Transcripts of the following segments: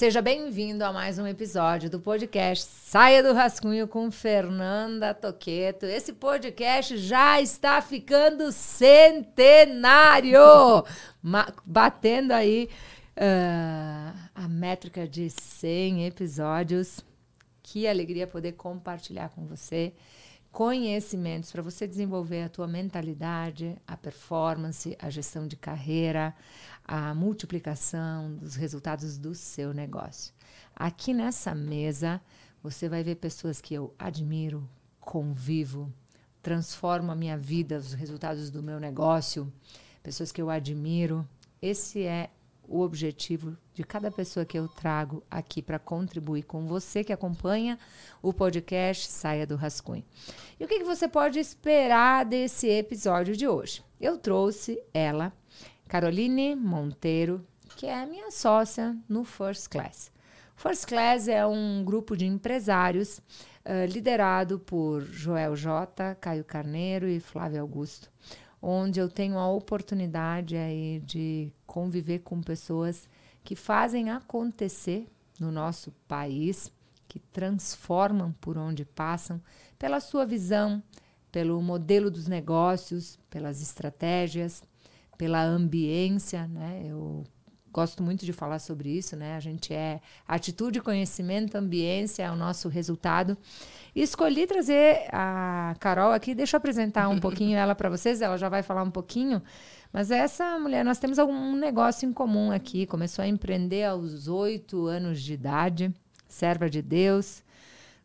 Seja bem-vindo a mais um episódio do podcast Saia do Rascunho com Fernanda Toqueto. Esse podcast já está ficando centenário, batendo aí uh, a métrica de 100 episódios. Que alegria poder compartilhar com você conhecimentos para você desenvolver a tua mentalidade, a performance, a gestão de carreira, a multiplicação dos resultados do seu negócio. Aqui nessa mesa, você vai ver pessoas que eu admiro, convivo, transformo a minha vida, os resultados do meu negócio, pessoas que eu admiro. Esse é o objetivo de cada pessoa que eu trago aqui para contribuir com você que acompanha o podcast Saia do Rascunho. E o que, que você pode esperar desse episódio de hoje? Eu trouxe ela, Caroline Monteiro, que é minha sócia no First Class. First Class é um grupo de empresários uh, liderado por Joel J, Caio Carneiro e Flávio Augusto, onde eu tenho a oportunidade aí de conviver com pessoas que fazem acontecer no nosso país, que transformam por onde passam, pela sua visão, pelo modelo dos negócios, pelas estratégias, pela ambiência, né? Eu gosto muito de falar sobre isso, né? A gente é atitude, conhecimento, ambiência é o nosso resultado. E escolhi trazer a Carol aqui, deixa eu apresentar um pouquinho ela para vocês, ela já vai falar um pouquinho. Mas essa mulher, nós temos algum negócio em comum aqui. Começou a empreender aos oito anos de idade, serva de Deus,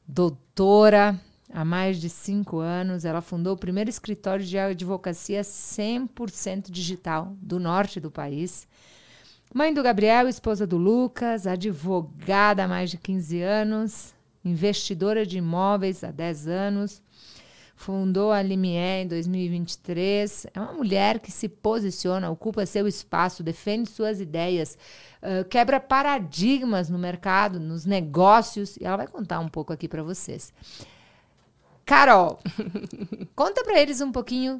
doutora, há mais de cinco anos. Ela fundou o primeiro escritório de advocacia 100% digital do norte do país. Mãe do Gabriel, esposa do Lucas, advogada há mais de 15 anos, investidora de imóveis há 10 anos, fundou a Limier em 2023. É uma mulher que se posiciona, ocupa seu espaço, defende suas ideias, quebra paradigmas no mercado, nos negócios, e ela vai contar um pouco aqui para vocês. Carol, conta para eles um pouquinho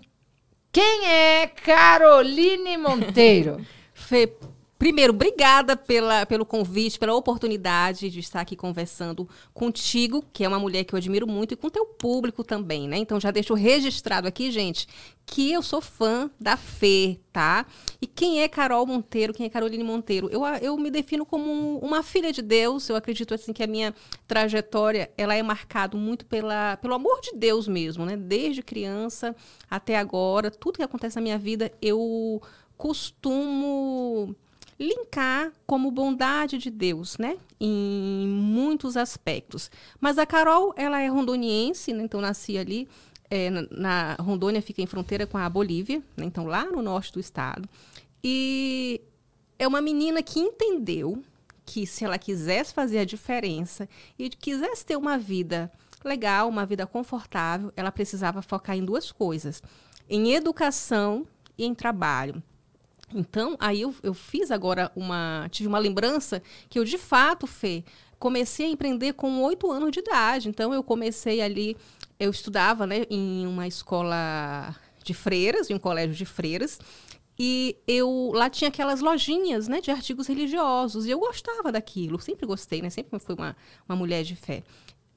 quem é Caroline Monteiro. Fê, Primeiro, obrigada pela, pelo convite, pela oportunidade de estar aqui conversando contigo, que é uma mulher que eu admiro muito, e com teu público também, né? Então já deixo registrado aqui, gente, que eu sou fã da Fê, tá? E quem é Carol Monteiro, quem é Caroline Monteiro? Eu, eu me defino como um, uma filha de Deus, eu acredito assim que a minha trajetória, ela é marcada muito pela, pelo amor de Deus mesmo, né? Desde criança até agora, tudo que acontece na minha vida, eu costumo linkar como bondade de Deus, né? Em muitos aspectos. Mas a Carol, ela é rondoniense, né? então nasci ali é, na, na, Rondônia, fica em fronteira com a Bolívia, né? então lá no norte do estado. E é uma menina que entendeu que se ela quisesse fazer a diferença e quisesse ter uma vida legal, uma vida confortável, ela precisava focar em duas coisas: em educação e em trabalho. Então, aí eu, eu fiz agora uma. Tive uma lembrança que eu, de fato, Fê, comecei a empreender com oito anos de idade. Então, eu comecei ali. Eu estudava né, em uma escola de freiras, em um colégio de freiras. E eu lá tinha aquelas lojinhas né, de artigos religiosos. E eu gostava daquilo, sempre gostei, né? Sempre fui uma, uma mulher de fé.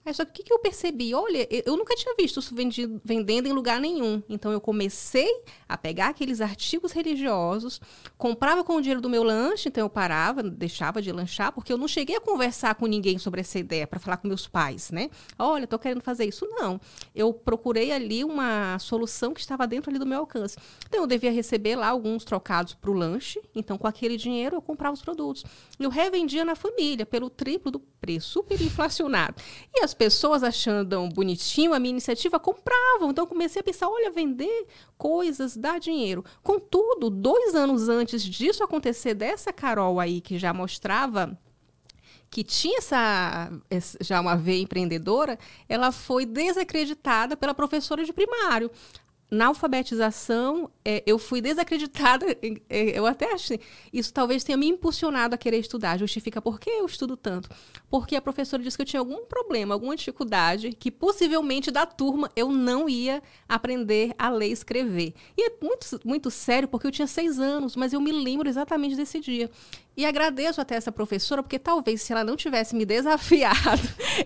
É, só que o que, que eu percebi? Olha, eu nunca tinha visto isso vendido, vendendo em lugar nenhum. Então eu comecei a pegar aqueles artigos religiosos, comprava com o dinheiro do meu lanche, então eu parava, deixava de lanchar, porque eu não cheguei a conversar com ninguém sobre essa ideia, para falar com meus pais, né? Olha, estou querendo fazer isso. Não. Eu procurei ali uma solução que estava dentro ali do meu alcance. Então eu devia receber lá alguns trocados para o lanche, então com aquele dinheiro eu comprava os produtos. Eu revendia na família pelo triplo do preço, super inflacionado. E as pessoas achando bonitinho a minha iniciativa compravam. Então comecei a pensar, olha, vender coisas dá dinheiro. Contudo, dois anos antes disso acontecer, dessa Carol aí que já mostrava que tinha essa, já uma veia empreendedora, ela foi desacreditada pela professora de primário. Na alfabetização, é, eu fui desacreditada. É, eu até acho isso talvez tenha me impulsionado a querer estudar. Justifica por que eu estudo tanto. Porque a professora disse que eu tinha algum problema, alguma dificuldade, que possivelmente da turma eu não ia aprender a ler e escrever. E é muito, muito sério, porque eu tinha seis anos, mas eu me lembro exatamente desse dia. E agradeço até essa professora, porque talvez se ela não tivesse me desafiado,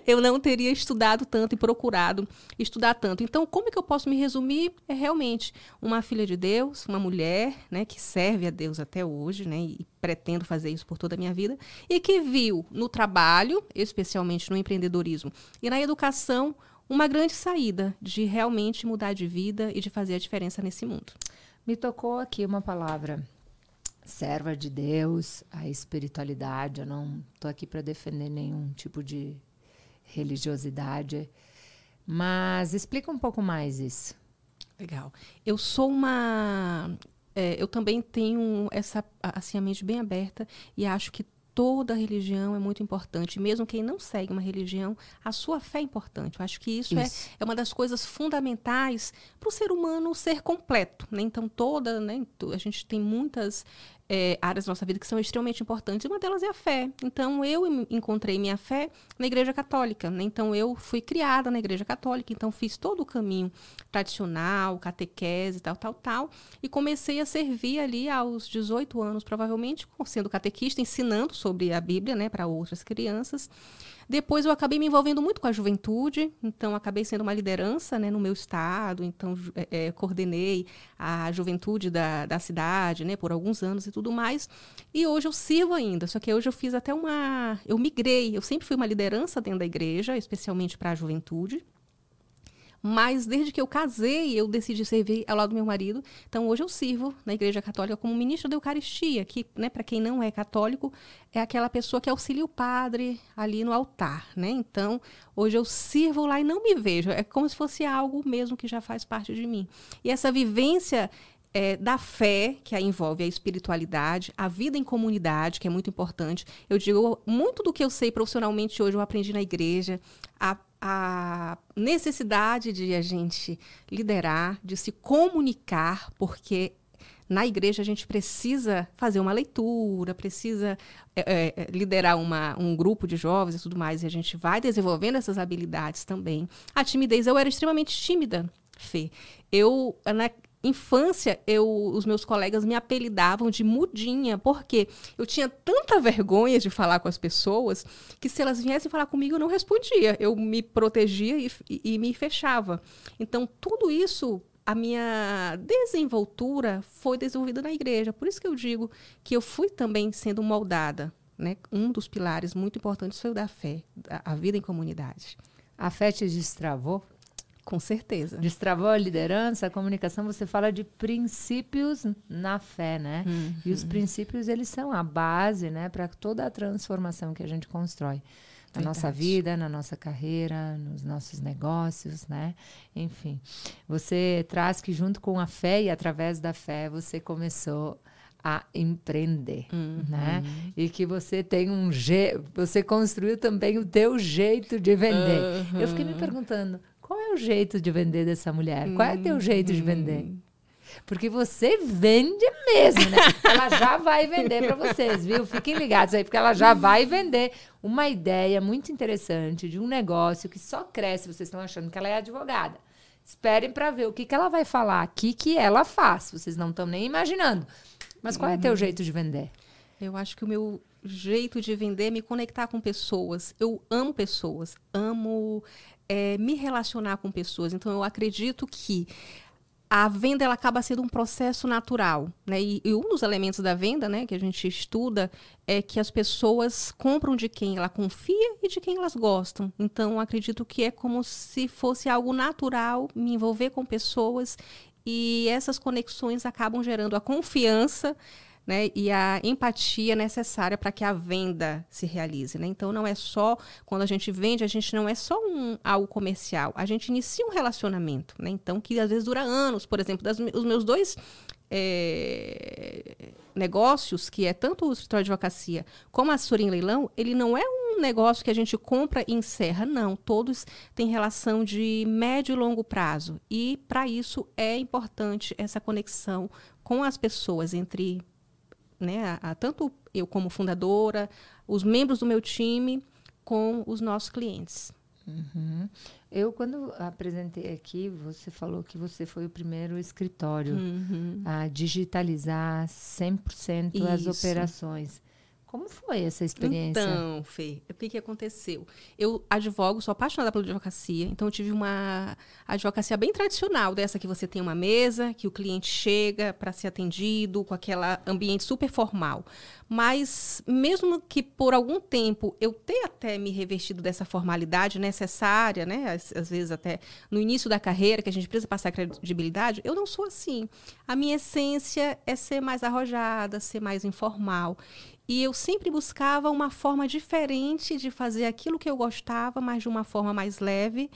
eu não teria estudado tanto e procurado estudar tanto. Então, como é que eu posso me resumir? É realmente uma filha de Deus, uma mulher, né, que serve a Deus até hoje, né, e pretendo fazer isso por toda a minha vida, e que viu no trabalho, especialmente no empreendedorismo e na educação, uma grande saída de realmente mudar de vida e de fazer a diferença nesse mundo. Me tocou aqui uma palavra serva de Deus, a espiritualidade. Eu não estou aqui para defender nenhum tipo de religiosidade, mas explica um pouco mais isso. Legal. Eu sou uma. É, eu também tenho essa assim, a mente bem aberta e acho que toda religião é muito importante. Mesmo quem não segue uma religião, a sua fé é importante. Eu acho que isso, é, isso. É, é uma das coisas fundamentais para o ser humano ser completo. Né? Então, toda, né, a gente tem muitas é, áreas da nossa vida que são extremamente importantes. Uma delas é a fé. Então, eu encontrei minha fé na Igreja Católica. Né? Então, eu fui criada na Igreja Católica. Então, fiz todo o caminho tradicional, catequese, tal, tal, tal. E comecei a servir ali aos 18 anos, provavelmente, sendo catequista, ensinando sobre a Bíblia né, para outras crianças. Depois eu acabei me envolvendo muito com a juventude, então acabei sendo uma liderança né, no meu estado, então é, coordenei a juventude da, da cidade né, por alguns anos e tudo mais. E hoje eu sirvo ainda, só que hoje eu fiz até uma. Eu migrei, eu sempre fui uma liderança dentro da igreja, especialmente para a juventude. Mas desde que eu casei, eu decidi servir ao lado do meu marido. Então hoje eu sirvo na Igreja Católica como ministra da Eucaristia, que, né, para quem não é católico, é aquela pessoa que auxilia o padre ali no altar, né? Então, hoje eu sirvo lá e não me vejo, é como se fosse algo mesmo que já faz parte de mim. E essa vivência é, da fé, que envolve a espiritualidade, a vida em comunidade, que é muito importante. Eu digo, muito do que eu sei profissionalmente hoje eu aprendi na igreja, a a necessidade de a gente liderar, de se comunicar, porque na igreja a gente precisa fazer uma leitura, precisa é, é, liderar uma, um grupo de jovens e tudo mais, e a gente vai desenvolvendo essas habilidades também. A timidez, eu era extremamente tímida, Fê. Eu, na, infância, eu, os meus colegas me apelidavam de mudinha, porque eu tinha tanta vergonha de falar com as pessoas que se elas viessem falar comigo, eu não respondia. Eu me protegia e, e, e me fechava. Então, tudo isso a minha desenvoltura foi desenvolvida na igreja. Por isso que eu digo que eu fui também sendo moldada. Né? Um dos pilares muito importantes foi o da fé, a vida em comunidade. A fé te destravou? Com certeza. Destravou a liderança, a comunicação, você fala de princípios na fé, né? Uhum. E os princípios, eles são a base, né, para toda a transformação que a gente constrói. Na Verdade. nossa vida, na nossa carreira, nos nossos negócios, né? Enfim, você traz que junto com a fé e através da fé você começou a empreender, uhum. né? E que você tem um jeito, você construiu também o teu jeito de vender. Uhum. Eu fiquei me perguntando, qual é o jeito de vender dessa mulher? Qual é o teu jeito de vender? Hum. Porque você vende mesmo, né? Ela já vai vender para vocês, viu? Fiquem ligados aí, porque ela já vai vender uma ideia muito interessante de um negócio que só cresce. Vocês estão achando que ela é advogada. Esperem para ver o que, que ela vai falar aqui que ela faz. Vocês não estão nem imaginando. Mas qual é o teu uhum. jeito de vender? Eu acho que o meu jeito de vender é me conectar com pessoas. Eu amo pessoas, amo é, me relacionar com pessoas. Então, eu acredito que a venda ela acaba sendo um processo natural, né? E, e, um dos elementos da venda, né, que a gente estuda, é que as pessoas compram de quem ela confia e de quem elas gostam. Então, acredito que é como se fosse algo natural me envolver com pessoas e essas conexões acabam gerando a confiança né, e a empatia necessária para que a venda se realize. Né? Então, não é só, quando a gente vende, a gente não é só um, algo comercial, a gente inicia um relacionamento. Né? Então, que às vezes dura anos. Por exemplo, das, os meus dois é, negócios, que é tanto o escritório de advocacia como a assessoria em leilão, ele não é um negócio que a gente compra e encerra. Não, todos têm relação de médio e longo prazo. E para isso é importante essa conexão com as pessoas entre né, a, a, tanto eu como fundadora, os membros do meu time, com os nossos clientes. Uhum. Eu, quando apresentei aqui, você falou que você foi o primeiro escritório uhum. a digitalizar 100% Isso. as operações. Como foi essa experiência? Então, Fê, o que, que aconteceu? Eu advogo, sou apaixonada pela advocacia, então eu tive uma advocacia bem tradicional, dessa que você tem uma mesa, que o cliente chega para ser atendido, com aquele ambiente super formal. Mas, mesmo que por algum tempo eu tenha até me revestido dessa formalidade necessária, né? Às, às vezes até no início da carreira, que a gente precisa passar credibilidade, eu não sou assim. A minha essência é ser mais arrojada, ser mais informal. E eu sempre buscava uma forma diferente de fazer aquilo que eu gostava, mas de uma forma mais leve,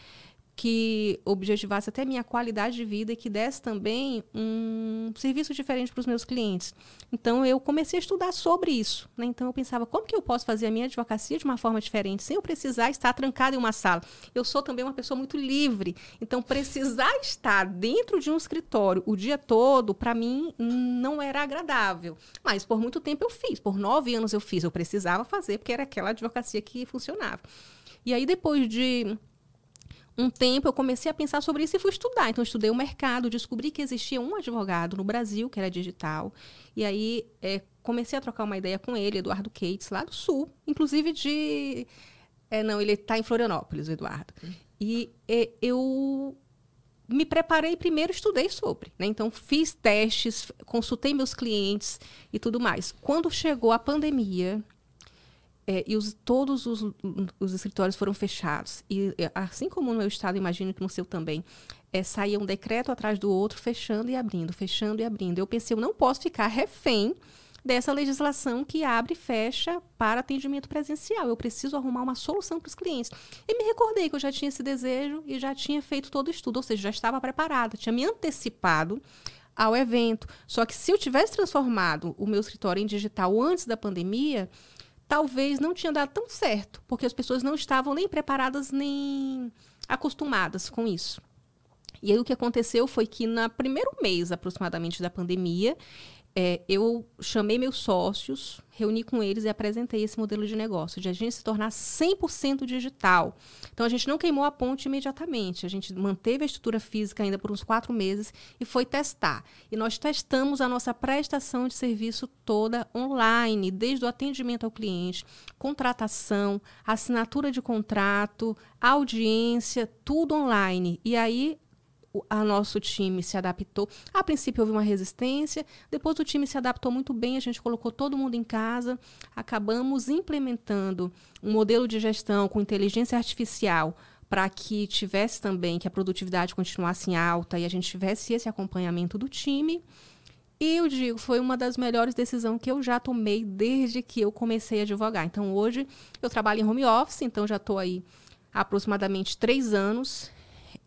que objetivasse até minha qualidade de vida e que desse também um serviço diferente para os meus clientes. Então eu comecei a estudar sobre isso. Né? Então eu pensava como que eu posso fazer a minha advocacia de uma forma diferente, sem eu precisar estar trancada em uma sala. Eu sou também uma pessoa muito livre, então precisar estar dentro de um escritório o dia todo para mim não era agradável. Mas por muito tempo eu fiz, por nove anos eu fiz, eu precisava fazer porque era aquela advocacia que funcionava. E aí depois de um tempo eu comecei a pensar sobre isso e fui estudar. Então, estudei o mercado, descobri que existia um advogado no Brasil, que era digital. E aí é, comecei a trocar uma ideia com ele, Eduardo Cates, lá do Sul, inclusive de. É, não, ele está em Florianópolis, o Eduardo. E é, eu me preparei primeiro, estudei sobre. Né? Então, fiz testes, consultei meus clientes e tudo mais. Quando chegou a pandemia, é, e os, todos os, os, escritórios foram fechados. E assim como no meu estado, imagino que no seu também, é, saía um decreto atrás do outro, fechando e abrindo, fechando e abrindo. Eu pensei, eu não posso ficar refém dessa legislação que abre e fecha para atendimento presencial. Eu preciso arrumar uma solução para os clientes. E me recordei que eu já tinha esse desejo e já tinha feito todo o estudo, ou seja, já estava preparada, tinha me antecipado ao evento. Só que se eu tivesse transformado o meu escritório em digital antes da pandemia, talvez não tinha dado tão certo, porque as pessoas não estavam nem preparadas nem acostumadas com isso. E aí o que aconteceu foi que no primeiro mês aproximadamente da pandemia, é, eu chamei meus sócios, reuni com eles e apresentei esse modelo de negócio, de a gente se tornar 100% digital. Então, a gente não queimou a ponte imediatamente, a gente manteve a estrutura física ainda por uns quatro meses e foi testar. E nós testamos a nossa prestação de serviço toda online, desde o atendimento ao cliente, contratação, assinatura de contrato, audiência, tudo online. E aí, a nosso time se adaptou. A princípio houve uma resistência, depois o time se adaptou muito bem, a gente colocou todo mundo em casa, acabamos implementando um modelo de gestão com inteligência artificial para que tivesse também que a produtividade continuasse em alta e a gente tivesse esse acompanhamento do time. E eu digo, foi uma das melhores decisões que eu já tomei desde que eu comecei a advogar. Então, hoje eu trabalho em home office, então já estou aí aproximadamente três anos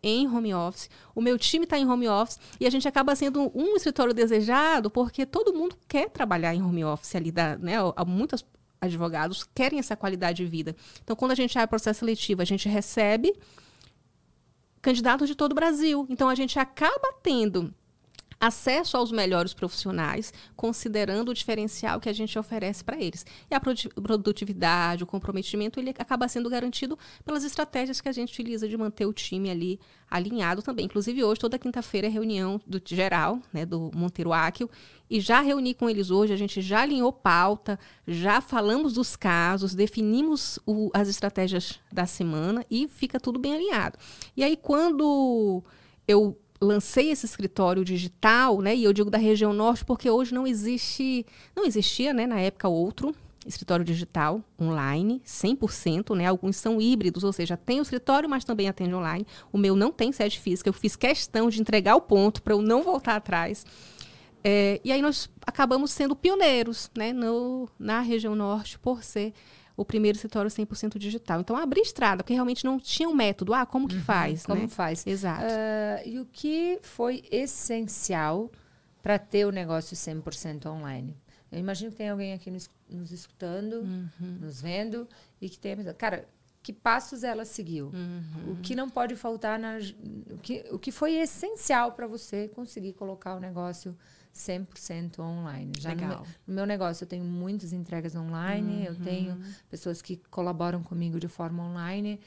em home office, o meu time está em home office e a gente acaba sendo um escritório desejado porque todo mundo quer trabalhar em home office ali, da, né? Muitos advogados querem essa qualidade de vida. Então, quando a gente abre processo seletivo, a gente recebe candidatos de todo o Brasil. Então, a gente acaba tendo acesso aos melhores profissionais, considerando o diferencial que a gente oferece para eles. E a produtividade, o comprometimento, ele acaba sendo garantido pelas estratégias que a gente utiliza de manter o time ali alinhado também. Inclusive, hoje, toda quinta-feira, é reunião do geral, né, do Monteiro Áquil, e já reuni com eles hoje, a gente já alinhou pauta, já falamos dos casos, definimos o, as estratégias da semana e fica tudo bem alinhado. E aí, quando eu lancei esse escritório digital, né? E eu digo da região norte porque hoje não existe, não existia, né, na época outro escritório digital online, 100%, né? Alguns são híbridos, ou seja, tem o escritório, mas também atende online. O meu não tem sede física, eu fiz questão de entregar o ponto para eu não voltar atrás. É, e aí nós acabamos sendo pioneiros, né, no, na região norte por ser o primeiro escritório 100% digital. Então, abrir estrada, porque realmente não tinha um método. Ah, como que uhum, faz? Como né? faz. Exato. Uh, e o que foi essencial para ter o negócio 100% online? Eu imagino que tem alguém aqui nos, nos escutando, Uhum. nos vendo, e que tem a. Cara, que passos ela seguiu? Uhum. O que não pode faltar na. O que, o que foi essencial para você conseguir colocar o negócio 100% online? Já no Legal. meu, no meu negócio, eu tenho muitas entregas online, eu tenho Uhum. pessoas que colaboram comigo de forma online,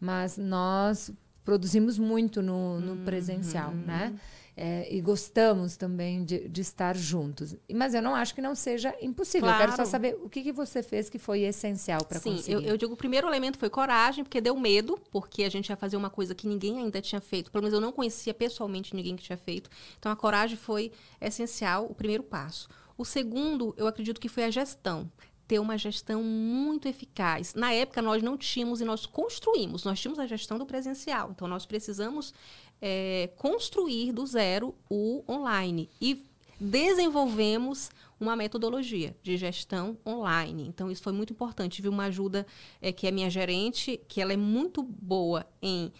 mas nós produzimos muito no, no presencial, Uhum. né? É, e gostamos também de, de estar juntos. Mas eu não acho que não seja impossível. Eu quero só Claro. saber o que, que você fez que foi essencial para Sim, conseguir. eu, eu digo o primeiro elemento foi coragem, porque deu medo, porque a gente ia fazer uma coisa que ninguém ainda tinha feito. Pelo menos eu não conhecia pessoalmente ninguém que tinha feito. Então a coragem foi essencial, o primeiro passo. O segundo, eu acredito que foi a gestão. Ter uma gestão muito eficaz. Na época, nós não tínhamos e nós construímos. Nós tínhamos a gestão do presencial. Então, nós precisamos eh, construir do zero o online. E desenvolvemos uma metodologia de gestão online. Então, isso foi muito importante. Tive uma ajuda eh, que é minha gerente, que ela é muito boa em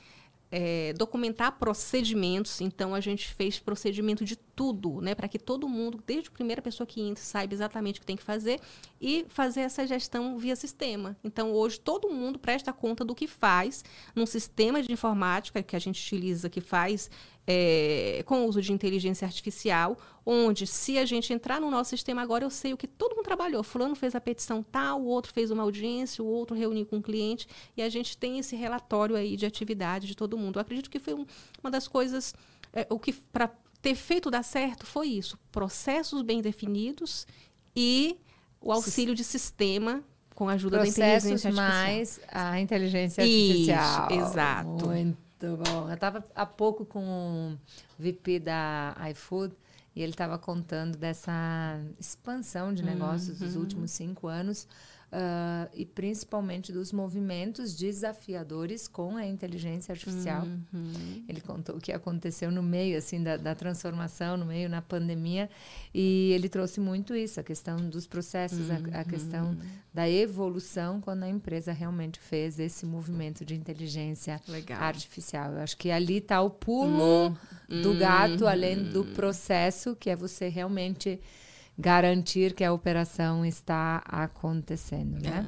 eh, documentar procedimentos. Então, a gente fez procedimento de tudo, né? Para que todo mundo, desde a primeira pessoa que entra, saiba exatamente o que tem que fazer e fazer essa gestão via sistema. Então, hoje, todo mundo presta conta do que faz num sistema de informática que a gente utiliza, que faz é, com o uso de inteligência artificial, onde se a gente entrar no nosso sistema agora, eu sei o que todo mundo trabalhou. Fulano fez a petição tal, o outro fez uma audiência, o outro reuniu com o cliente, e a gente tem esse relatório aí de atividade de todo mundo. Eu acredito que foi um- uma das coisas, é, o que para ter feito dar certo foi isso, processos bem definidos e o auxílio de sistema com a ajuda da Processos inteligência artificial. mais a inteligência Isso, artificial. exato. Muito bom. Eu estava há pouco com o VP da iFood e ele estava contando dessa expansão de negócios dos Uhum. últimos cinco anos ah, e principalmente dos movimentos desafiadores com a inteligência artificial. Uhum. Ele contou o que aconteceu no meio assim da, da transformação, no meio na pandemia, e ele trouxe muito isso, a questão dos processos, a, a questão da evolução quando a empresa realmente fez esse movimento de inteligência Legal. artificial. Eu acho que ali está o pulo do gato, além do Uhum. processo, que é você realmente garantir que a operação está acontecendo, né?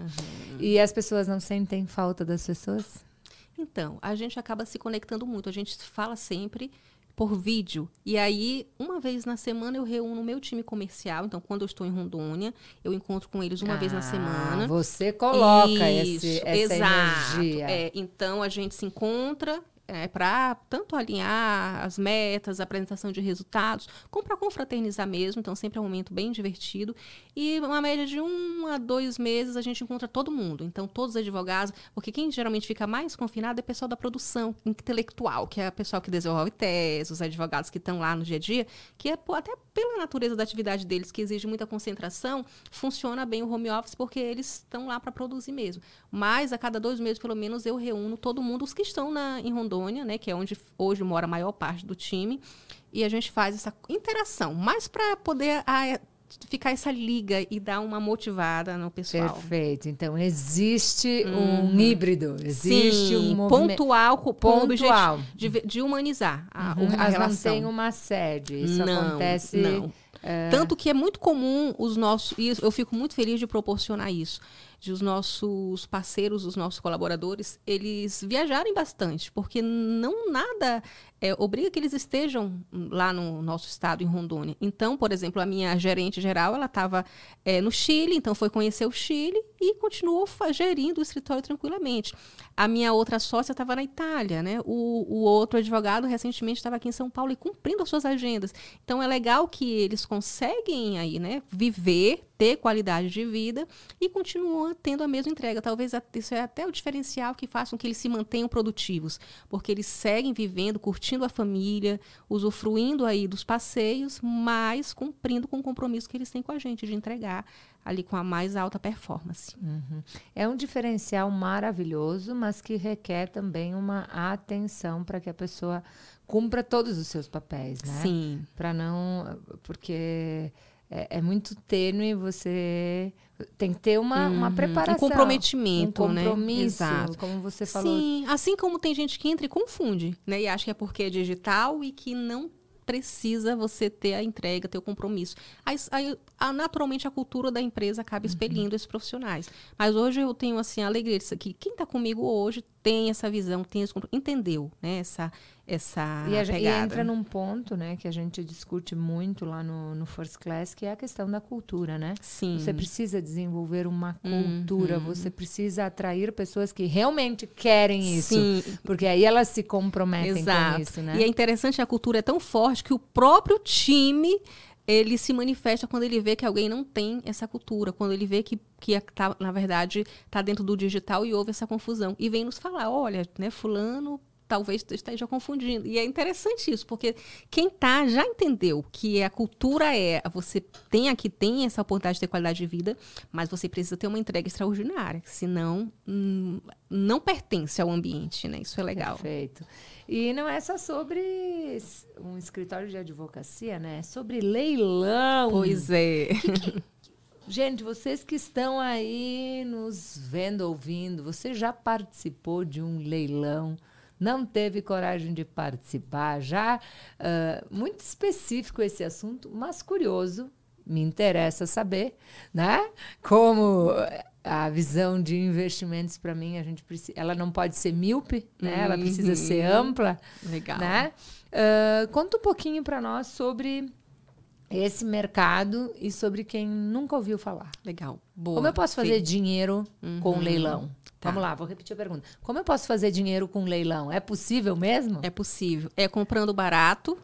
E as pessoas não sentem falta das pessoas? Então, a gente acaba se conectando muito. A gente fala sempre por vídeo. E aí, uma vez na semana, eu reúno o meu time comercial. Então, quando eu estou em Rondônia, eu encontro com eles uma vez na Ah, semana. Você coloca Isso, esse, essa exato. energia. É, então, a gente se encontra é, para tanto alinhar as metas, a apresentação de resultados, como para confraternizar mesmo. Então, sempre é um momento bem divertido. E uma média de um a dois meses a gente encontra todo mundo. Então, todos os advogados, porque quem geralmente fica mais confinado é o pessoal da produção intelectual, que é o pessoal que desenvolve teses, os advogados que estão lá no dia a dia, que é até pela natureza da atividade deles, que exige muita concentração, funciona bem o home office porque eles estão lá para produzir mesmo. Mas a cada dois meses, pelo menos, eu reúno todo mundo, os que estão na, em Rondônia, né, que é onde hoje mora a maior parte do time, e a gente faz essa interação, mais para poder a, ficar essa liga e dar uma motivada no pessoal. Perfeito. Então, existe um híbrido, existe Sim, um movimento pontual, pontual. de, de humanizar a, Uhum, a mas não relação. tem uma sede. Isso não, acontece. Não. Tanto que é muito comum os nossos. E eu fico muito feliz de proporcionar isso. De os nossos parceiros, os nossos colaboradores, eles viajarem bastante, porque não nada é, obriga que eles estejam lá no nosso estado, em Rondônia. Então, por exemplo, a minha gerente geral, ela estava no Chile, então foi conhecer o Chile e continuou gerindo o escritório tranquilamente. A minha outra sócia estava na Itália, né? O, o outro advogado recentemente estava aqui em São Paulo e cumprindo as suas agendas. Então é legal que eles conseguem aí, né, viver, ter qualidade de vida e continuam tendo a mesma entrega. Talvez isso é até o diferencial que faz com que eles se mantenham produtivos, porque eles seguem vivendo, curtindo a família, usufruindo aí dos passeios, mas cumprindo com o compromisso que eles têm com a gente de entregar ali com a mais alta performance. Uhum. É um diferencial maravilhoso, mas que requer também uma atenção para que a pessoa cumpra todos os seus papéis, né? Sim. Para não. Porque é, é muito tênue, você tem que ter uma, uma Uhum. preparação. Um comprometimento, um né? compromisso, Exato. como você falou. Sim, assim como tem gente que entra e confunde, né? E acha que é porque é digital e que não precisa você ter a entrega, ter o compromisso. Aí, aí a, naturalmente a cultura da empresa acaba expelindo uhum. esses profissionais. Mas hoje eu tenho assim a alegria disso aqui. Quem está comigo hoje tem essa visão, tem esse entendeu, né? Essa essa e, a, e, entra num ponto, né, que a gente discute muito lá no, no First Class, que é a questão da cultura, né? Sim. Você precisa desenvolver uma cultura, uhum. você precisa atrair pessoas que realmente querem isso, Sim. porque aí elas se comprometem Exato. com isso, né? E é interessante a cultura é tão forte que o próprio time ele se manifesta quando ele vê que alguém não tem essa cultura, quando ele vê que, que tá, na verdade está dentro do digital e houve essa confusão. E vem nos falar, olha, né, fulano talvez esteja confundindo. E é interessante isso, porque quem tá já entendeu que a cultura é você tem aqui tem essa oportunidade de ter qualidade de vida, mas você precisa ter uma entrega extraordinária, senão hum, não pertence ao ambiente, né? Isso é legal. Perfeito. E não é só sobre um escritório de advocacia, né? É sobre leilão. Pois é. Que, que, gente, vocês que estão aí nos vendo, ouvindo, você já participou de um leilão? Não teve coragem de participar? Já uh, muito específico esse assunto, mas curioso, me interessa saber, né? Como a visão de investimentos para mim a gente precisa, ela não pode ser míope, né? Uhum. Ela precisa ser uhum. ampla, legal, né? Uh, conta um pouquinho para nós sobre esse mercado e sobre quem nunca ouviu falar. Legal. Boa. Como eu posso fazer Sim. dinheiro uhum. com leilão? Tá. Vamos lá, vou repetir a pergunta. Como eu posso fazer dinheiro com leilão? É possível mesmo? É possível. É comprando barato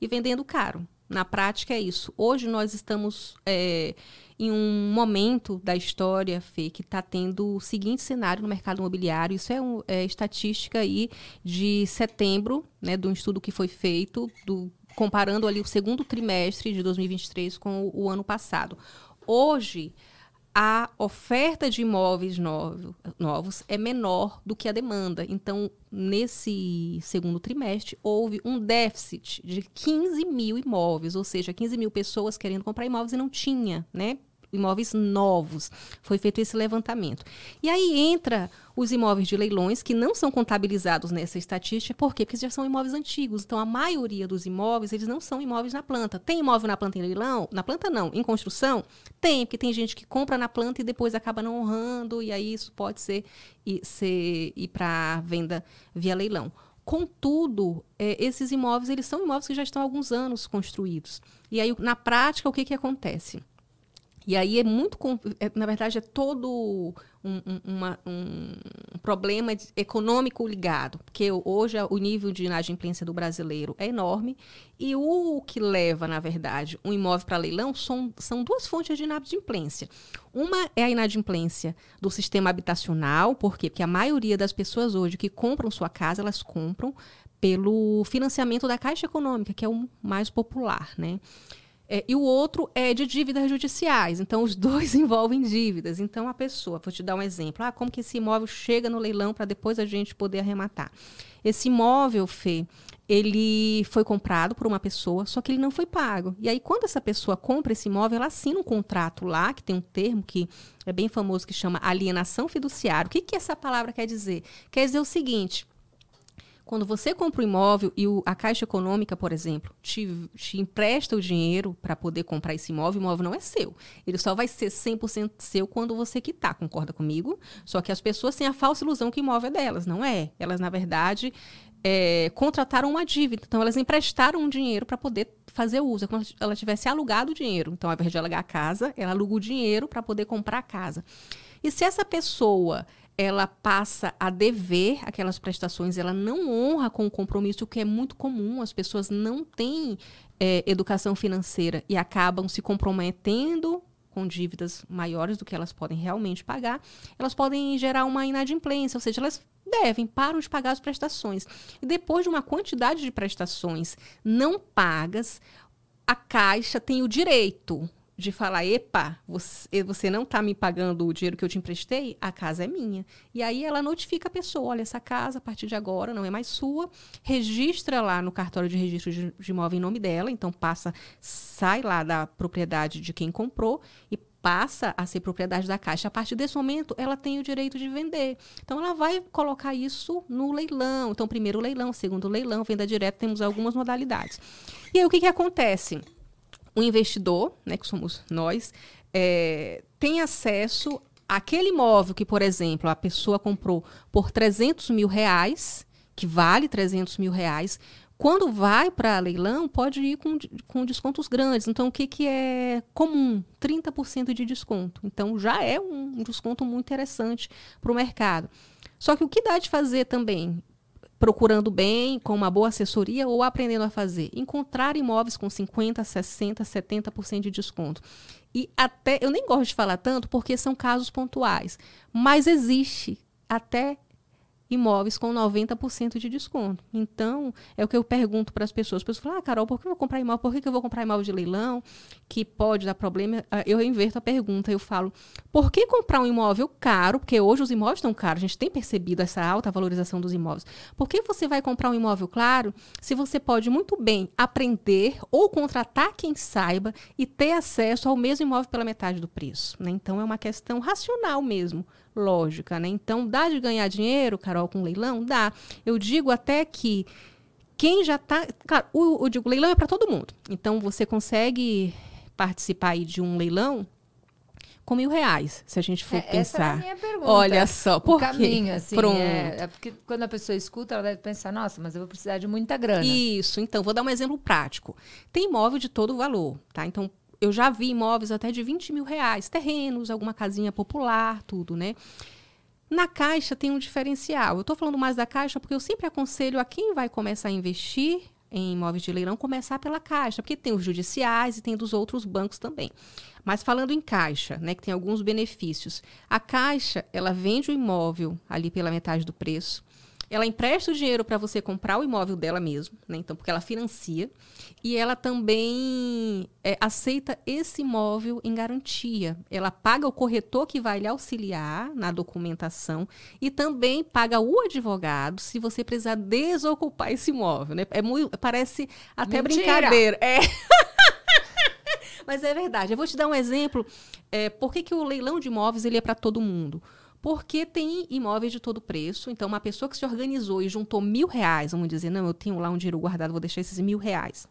e vendendo caro. Na prática é isso. Hoje nós estamos é, em um momento da história, Fê, que está tendo o seguinte cenário no mercado imobiliário. Isso é, um, é estatística aí de setembro, né, de um estudo que foi feito, do, comparando ali o segundo trimestre de 2023 com o, o ano passado. Hoje, a oferta de imóveis novo, novos é menor do que a demanda. Então, nesse segundo trimestre, houve um déficit de 15 mil imóveis, ou seja, 15 mil pessoas querendo comprar imóveis e não tinha, né? Imóveis novos. Foi feito esse levantamento. E aí entra os imóveis de leilões que não são contabilizados nessa estatística, por quê? Porque já são imóveis antigos. Então a maioria dos imóveis, eles não são imóveis na planta. Tem imóvel na planta em leilão? Na planta não, em construção? Tem, porque tem gente que compra na planta e depois acaba não honrando e aí isso pode ser ir, ser ir para venda via leilão. Contudo, é, esses imóveis eles são imóveis que já estão há alguns anos construídos. E aí, na prática, o que, que acontece? E aí é muito, é, na verdade, é todo um, um, uma, um problema econômico ligado, porque hoje o nível de inadimplência do brasileiro é enorme e o que leva, na verdade, um imóvel para leilão são, são duas fontes de inadimplência. Uma é a inadimplência do sistema habitacional, por quê? Porque a maioria das pessoas hoje que compram sua casa, elas compram pelo financiamento da Caixa Econômica, que é o mais popular, né? É, e o outro é de dívidas judiciais. Então, os dois envolvem dívidas. Então, a pessoa, vou te dar um exemplo. Ah, como que esse imóvel chega no leilão para depois a gente poder arrematar? Esse imóvel, Fê, ele foi comprado por uma pessoa, só que ele não foi pago. E aí, quando essa pessoa compra esse imóvel, ela assina um contrato lá, que tem um termo que é bem famoso, que chama alienação fiduciária. O que, que essa palavra quer dizer? Quer dizer o seguinte: quando você compra um imóvel e o, a Caixa Econômica, por exemplo, te, te empresta o dinheiro para poder comprar esse imóvel, o imóvel não é seu. Ele só vai ser 100% seu quando você quitar, concorda comigo? Só que as pessoas têm a falsa ilusão que o imóvel é delas. Não é. Elas, na verdade, é, contrataram uma dívida. Então, elas emprestaram um dinheiro para poder fazer uso. É como se ela tivesse alugado o dinheiro. Então, ao invés de alugar a casa, ela aluga o dinheiro para poder comprar a casa. E se essa pessoa ela passa a dever aquelas prestações, ela não honra com o compromisso, o que é muito comum. As pessoas não têm é, educação financeira e acabam se comprometendo com dívidas maiores do que elas podem realmente pagar, elas podem gerar uma inadimplência, ou seja, elas devem, param de pagar as prestações. E depois de uma quantidade de prestações não pagas, a Caixa tem o direito de falar, epa, você, você não está me pagando o dinheiro que eu te emprestei, a casa é minha. E aí ela notifica a pessoa, olha, essa casa, a partir de agora, não é mais sua, registra lá no cartório de registro de, de imóvel em nome dela, então passa, sai lá da propriedade de quem comprou e passa a ser propriedade da Caixa. A partir desse momento, ela tem o direito de vender. Então, ela vai colocar isso no leilão. Então, primeiro leilão, segundo leilão, venda direta, temos algumas modalidades. E aí, o que, que acontece? O investidor, né, que somos nós, é, tem acesso àquele imóvel que, por exemplo, a pessoa comprou por 300 mil reais, que vale 300 mil reais, quando vai para leilão, pode ir com, com descontos grandes. Então, o que, que é comum? 30% de desconto. Então, já é um, um desconto muito interessante para o mercado. Só que o que dá de fazer também? Procurando bem, com uma boa assessoria ou aprendendo a fazer? Encontrar imóveis com 50%, 60%, 70% de desconto. E até, eu nem gosto de falar tanto porque são casos pontuais, mas existe até imóveis com 90% de desconto. Então, é o que eu pergunto para as pessoas. As pessoas falam, ah, Carol, por que eu vou comprar imóvel? Por que eu vou comprar imóvel de leilão? Que pode dar problema. Ah, eu inverto a pergunta. Eu falo, por que comprar um imóvel caro? Porque hoje os imóveis estão caros. A gente tem percebido essa alta valorização dos imóveis. Por que você vai comprar um imóvel claro se você pode muito bem aprender ou contratar quem saiba e ter acesso ao mesmo imóvel pela metade do preço? Né? Então, é uma questão racional mesmo lógica, né? Então, dá de ganhar dinheiro, Carol, com leilão? Dá. Eu digo até que quem já está. Claro, o, o, digo, leilão é para todo mundo. Então, você consegue participar aí de um leilão com mil reais, se a gente for é, pensar. Essa é a minha pergunta. Olha só, por o caminho, assim, Pronto. É, é, porque quando a pessoa escuta, ela deve pensar, nossa, mas eu vou precisar de muita grana. Isso, então, vou dar um exemplo prático. Tem imóvel de todo valor, tá? Então, eu já vi imóveis até de 20 mil reais, terrenos, alguma casinha popular, tudo, né? Na Caixa tem um diferencial. Eu estou falando mais da Caixa porque eu sempre aconselho a quem vai começar a investir em imóveis de leilão começar pela Caixa, porque tem os judiciais e tem dos outros bancos também. Mas falando em Caixa, né, que tem alguns benefícios. A Caixa, ela vende o imóvel ali pela metade do preço ela empresta o dinheiro para você comprar o imóvel dela mesmo, né? Então, porque ela financia. E ela também é, aceita esse imóvel em garantia. Ela paga o corretor que vai lhe auxiliar na documentação e também paga o advogado se você precisar desocupar esse imóvel, né? É muito, parece até Mentira. brincadeira. É. Mas é verdade. Eu vou te dar um exemplo. É, por que, que o leilão de imóveis ele é para todo mundo? Porque tem imóveis de todo preço. Então, uma pessoa que se organizou e juntou mil reais, vamos dizer, não, eu tenho lá um dinheiro guardado, vou deixar esses mil reais.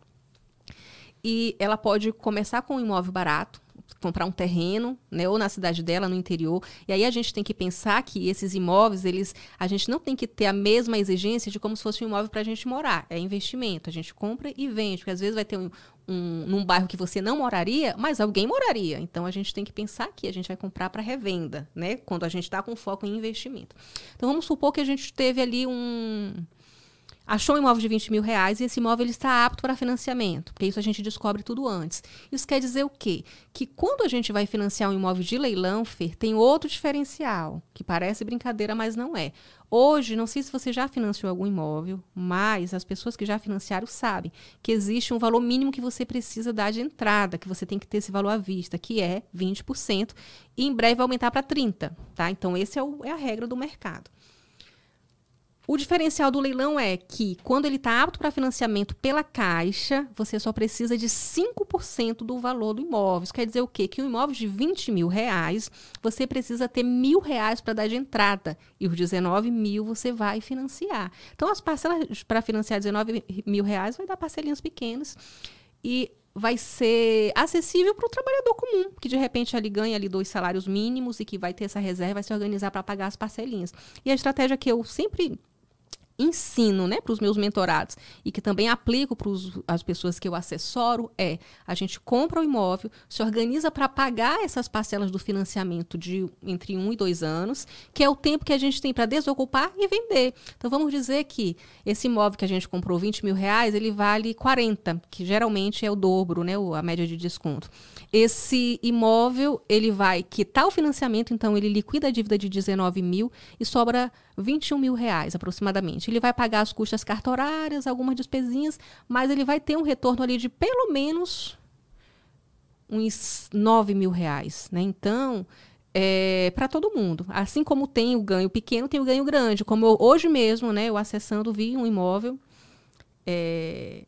E ela pode começar com um imóvel barato, comprar um terreno, né, ou na cidade dela, no interior. E aí a gente tem que pensar que esses imóveis, eles, a gente não tem que ter a mesma exigência de como se fosse um imóvel para a gente morar. É investimento, a gente compra e vende, porque às vezes vai ter um, um, num bairro que você não moraria, mas alguém moraria. Então a gente tem que pensar que a gente vai comprar para revenda, né? Quando a gente está com foco em investimento. Então vamos supor que a gente teve ali um achou um imóvel de 20 mil reais e esse imóvel ele está apto para financiamento, porque isso a gente descobre tudo antes. Isso quer dizer o quê? Que quando a gente vai financiar um imóvel de leilão, Fer, tem outro diferencial, que parece brincadeira, mas não é. Hoje, não sei se você já financiou algum imóvel, mas as pessoas que já financiaram sabem que existe um valor mínimo que você precisa dar de entrada, que você tem que ter esse valor à vista, que é 20%, e em breve vai aumentar para 30%. Tá? Então, essa é, é a regra do mercado. O diferencial do leilão é que, quando ele está apto para financiamento pela Caixa, você só precisa de 5% do valor do imóvel. Isso quer dizer o quê? Que um imóvel de 20 mil reais, você precisa ter mil reais para dar de entrada. E os 19 mil você vai financiar. Então, as parcelas para financiar 19 mil reais vai dar parcelinhas pequenas. E vai ser acessível para o trabalhador comum, que de repente ali ganha ali dois salários mínimos e que vai ter essa reserva, vai se organizar para pagar as parcelinhas. E a estratégia que eu sempre ensino né, para os meus mentorados e que também aplico para as pessoas que eu assessoro é a gente compra o imóvel, se organiza para pagar essas parcelas do financiamento de entre um e dois anos, que é o tempo que a gente tem para desocupar e vender. Então vamos dizer que esse imóvel que a gente comprou 20 mil reais, ele vale 40, que geralmente é o dobro, né, a média de desconto. Esse imóvel ele vai quitar o financiamento, então ele liquida a dívida de 19 mil e sobra 21 mil reais aproximadamente. Ele vai pagar as custas cartorárias, algumas despesinhas, mas ele vai ter um retorno ali de pelo menos uns 9 mil reais. Né? Então, é, para todo mundo. Assim como tem o ganho pequeno, tem o ganho grande. Como eu, hoje mesmo, né, eu acessando, vi um imóvel é,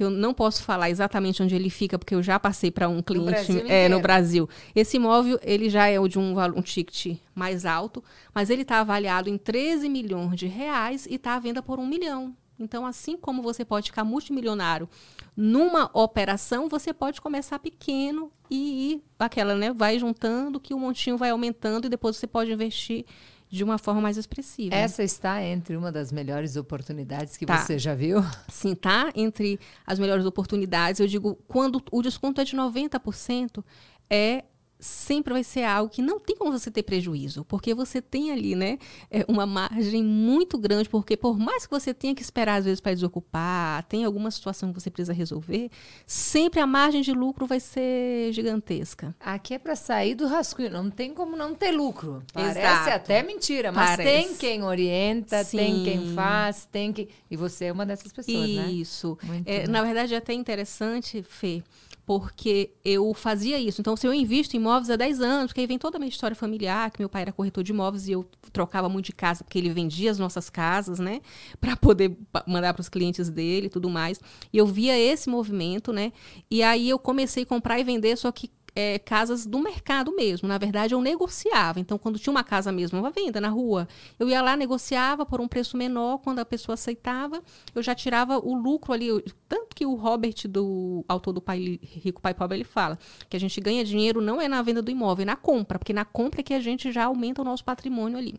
que eu não posso falar exatamente onde ele fica, porque eu já passei para um cliente Brasil é, no Brasil. Esse imóvel, ele já é o de um, um ticket mais alto, mas ele está avaliado em 13 milhões de reais e está à venda por um milhão. Então, assim como você pode ficar multimilionário numa operação, você pode começar pequeno e ir aquela, né? Vai juntando que o montinho vai aumentando e depois você pode investir de uma forma mais expressiva. Essa está entre uma das melhores oportunidades que Tá. você já viu. Sim, tá? Entre as melhores oportunidades, eu digo, quando o desconto é de 90%, é sempre vai ser algo que não tem como você ter prejuízo, porque você tem ali, né, é, uma margem muito grande, porque por mais que você tenha que esperar às vezes para desocupar, tem alguma situação que você precisa resolver, sempre a margem de lucro vai ser gigantesca. Aqui é para sair do rascunho, não tem como não ter lucro. Parece Exato. até mentira, mas Parece. tem quem orienta, tem quem Sim. faz, tem quem. E você é uma dessas pessoas, né? Isso. É, na verdade, é até interessante, Fê, porque eu fazia isso. Então, se eu invisto em imóveis há 10 anos, porque aí vem toda a minha história familiar, que meu pai era corretor de imóveis e eu trocava muito de casa, porque ele vendia as nossas casas, né, para poder mandar para os clientes dele e tudo mais. E eu via esse movimento, né, e aí eu comecei a comprar e vender, só que é, casas do mercado mesmo. Na verdade, eu negociava. Então, quando tinha uma casa mesmo, uma venda na rua, eu ia lá, negociava por um preço menor. Quando a pessoa aceitava, eu já tirava o lucro ali. Tanto que o Robert, do autor do Pai Rico, Pai Pobre, ele fala que a gente ganha dinheiro não é na venda do imóvel, é na compra. Porque na compra é que a gente já aumenta o nosso patrimônio ali.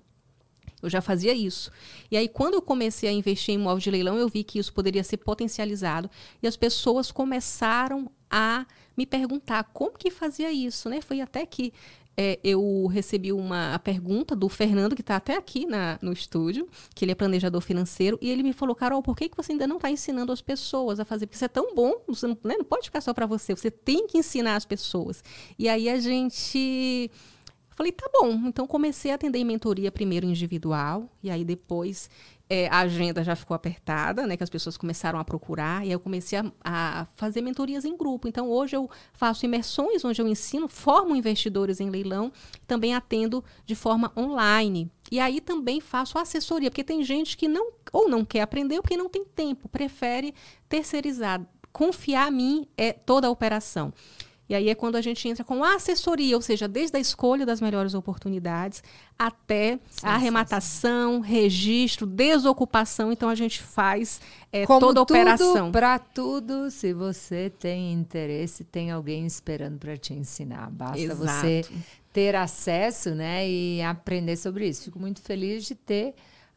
Eu já fazia isso. E aí, quando eu comecei a investir em imóvel de leilão, eu vi que isso poderia ser potencializado. E as pessoas começaram a me perguntar como que fazia isso, né? Foi até que é, eu recebi uma pergunta do Fernando, que está até aqui na, no estúdio, que ele é planejador financeiro, e ele me falou, Carol, por que, que você ainda não está ensinando as pessoas a fazer? Porque isso é tão bom, você não, né, não pode ficar só para você, você tem que ensinar as pessoas. E aí a gente Falei, tá bom. Então comecei a atender em mentoria primeiro individual, e aí depois é, a agenda já ficou apertada, né? Que as pessoas começaram a procurar, e aí eu comecei a, a fazer mentorias em grupo. Então hoje eu faço imersões onde eu ensino, formo investidores em leilão, também atendo de forma online. E aí também faço assessoria, porque tem gente que não ou não quer aprender ou porque não tem tempo, prefere terceirizar. Confiar a mim é toda a operação. E aí é quando a gente entra com a assessoria, ou seja, desde a escolha das melhores oportunidades até a arrematação, registro, desocupação. Então a gente faz é, toda a operação. Para tudo, se você tem interesse, tem alguém esperando para te ensinar. Basta Exato. você ter acesso, né, e aprender sobre isso. Fico muito feliz de ter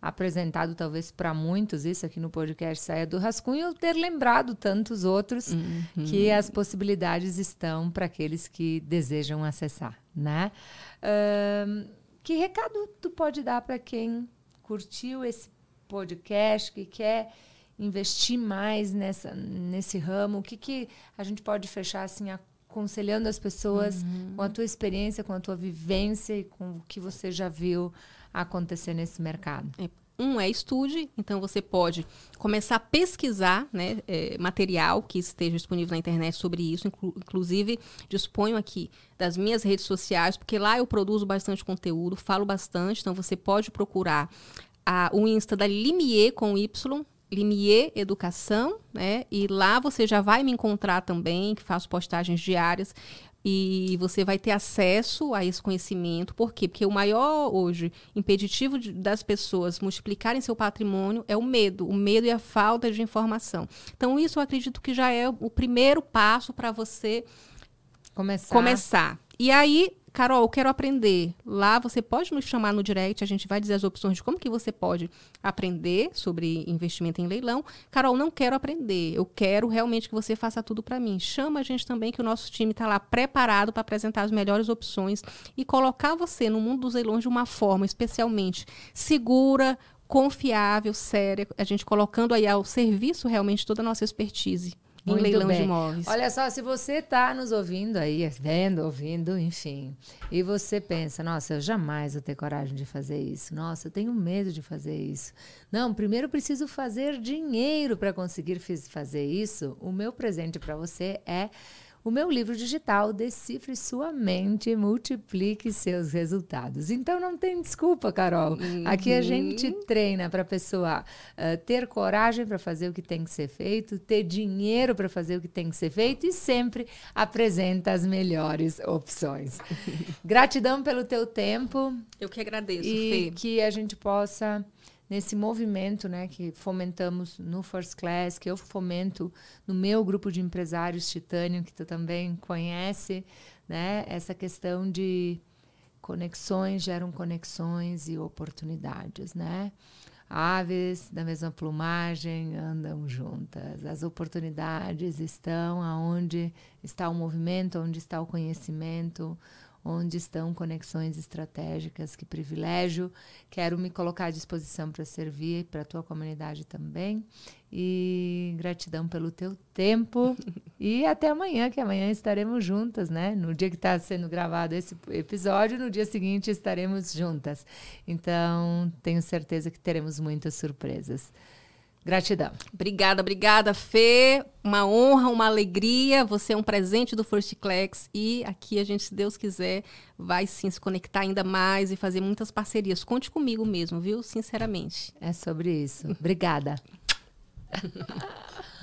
apresentado talvez para muitos isso aqui no podcast Saia do Rascunho, ou ter lembrado tantos outros Uhum. que as possibilidades estão para aqueles que desejam acessar, né? Que recado tu pode dar para quem curtiu esse podcast, que quer investir mais nessa, nesse ramo? O que, que a gente pode fechar assim, aconselhando as pessoas com a tua experiência, com a tua vivência e com o que você já viu acontecer nesse mercado? Um é estude, então você pode começar a pesquisar né, é, material que esteja disponível na internet sobre isso. Inclu inclusive, disponho aqui das minhas redes sociais, porque lá eu produzo bastante conteúdo, falo bastante, então você pode procurar a, o Insta da Limier com Y, Limier Educação, né? E lá você já vai me encontrar também, que faço postagens diárias. E você vai ter acesso a esse conhecimento. Por quê? Porque o maior hoje impeditivo de, das pessoas multiplicarem seu patrimônio é o medo, o medo e a falta de informação. Então, isso eu acredito que já é o primeiro passo para você Começar. começar. E aí, Carol, eu quero aprender. Lá você pode nos chamar no direct, a gente vai dizer as opções de como que você pode aprender sobre investimento em leilão. Carol, não quero aprender. Eu quero realmente que você faça tudo para mim. Chama a gente também que o nosso time está lá preparado para apresentar as melhores opções e colocar você no mundo dos leilões de uma forma especialmente segura, confiável, séria, a gente colocando aí ao serviço realmente toda a nossa expertise em Muito leilão bem. de imóveis. Olha só, se você está nos ouvindo aí, vendo, ouvindo, enfim, e você pensa, nossa, eu jamais vou ter coragem de fazer isso. Nossa, eu tenho medo de fazer isso. Não, primeiro eu preciso fazer dinheiro para conseguir fazer isso. O meu presente para você é o meu livro digital Decifre Sua Mente e Multiplique Seus Resultados. Então não tem desculpa, Carol. Uhum. Aqui a gente treina para a pessoa uh, ter coragem para fazer o que tem que ser feito, ter dinheiro para fazer o que tem que ser feito e sempre apresenta as melhores opções. Gratidão pelo teu tempo. Eu que agradeço, e Fê. que a gente possa nesse movimento né, que fomentamos no First Class, que eu fomento no meu grupo de empresários Titânio, que tu também conhece, né, essa questão de conexões geram conexões e oportunidades, né? Aves da mesma plumagem andam juntas. As oportunidades estão aonde está o movimento, onde está o conhecimento, onde estão conexões estratégicas. Que privilégio. Quero me colocar à disposição para servir para a tua comunidade também. E gratidão pelo teu tempo. e até amanhã, que amanhã estaremos juntas, né? No dia que está sendo gravado esse episódio, no dia seguinte estaremos juntas. Então, tenho certeza que teremos muitas surpresas. Gratidão. Obrigada, obrigada, Fê. Uma honra, uma alegria. Você é um presente do First Class e aqui a gente, se Deus quiser, vai sim se conectar ainda mais e fazer muitas parcerias. Conte comigo mesmo, viu? Sinceramente. É sobre isso. Obrigada.